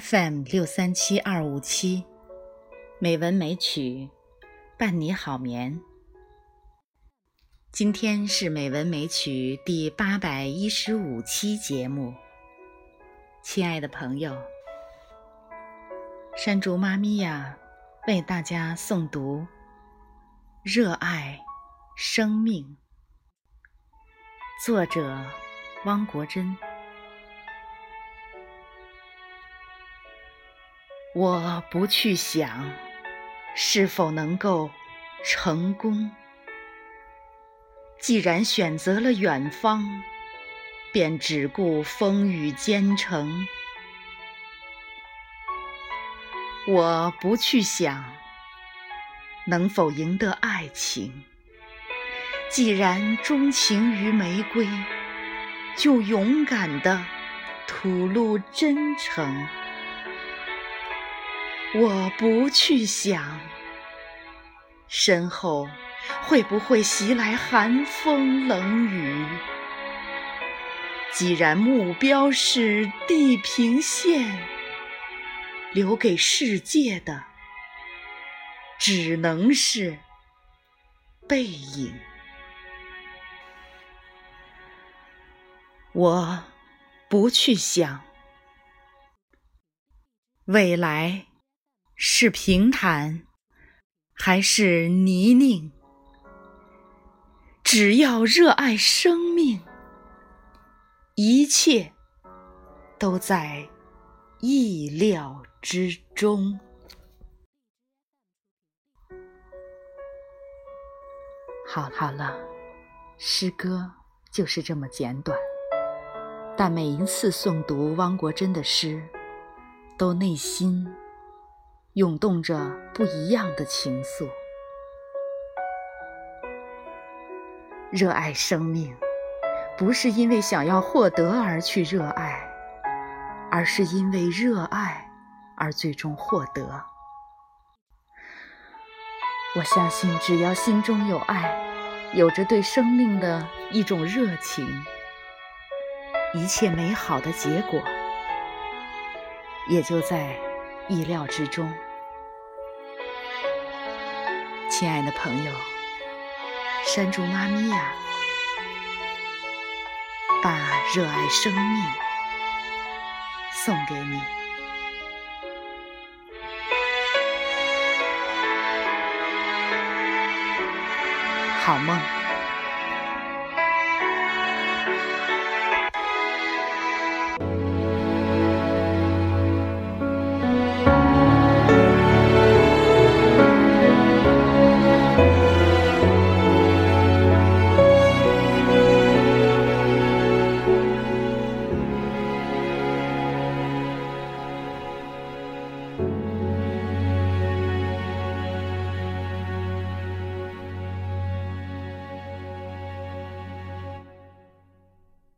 FM 六三七二五七，美文美曲伴你好眠。今天是美文美曲第八百一十五期节目，亲爱的朋友，山竹妈咪呀，为大家诵读《热爱生命》，作者汪国真。我不去想是否能够成功，既然选择了远方，便只顾风雨兼程。我不去想能否赢得爱情，既然钟情于玫瑰，就勇敢地吐露真诚。我不去想，身后会不会袭来寒风冷雨。既然目标是地平线，留给世界的只能是背影。我不去想未来。是平坦还是泥泞？只要热爱生命，一切都在意料之中。好了，好了，诗歌就是这么简短，但每一次诵读汪国真的诗，都内心。涌动着不一样的情愫。热爱生命，不是因为想要获得而去热爱，而是因为热爱而最终获得。我相信，只要心中有爱，有着对生命的一种热情，一切美好的结果也就在意料之中。亲爱的朋友，山竹妈咪呀，把热爱生命送给你，好梦。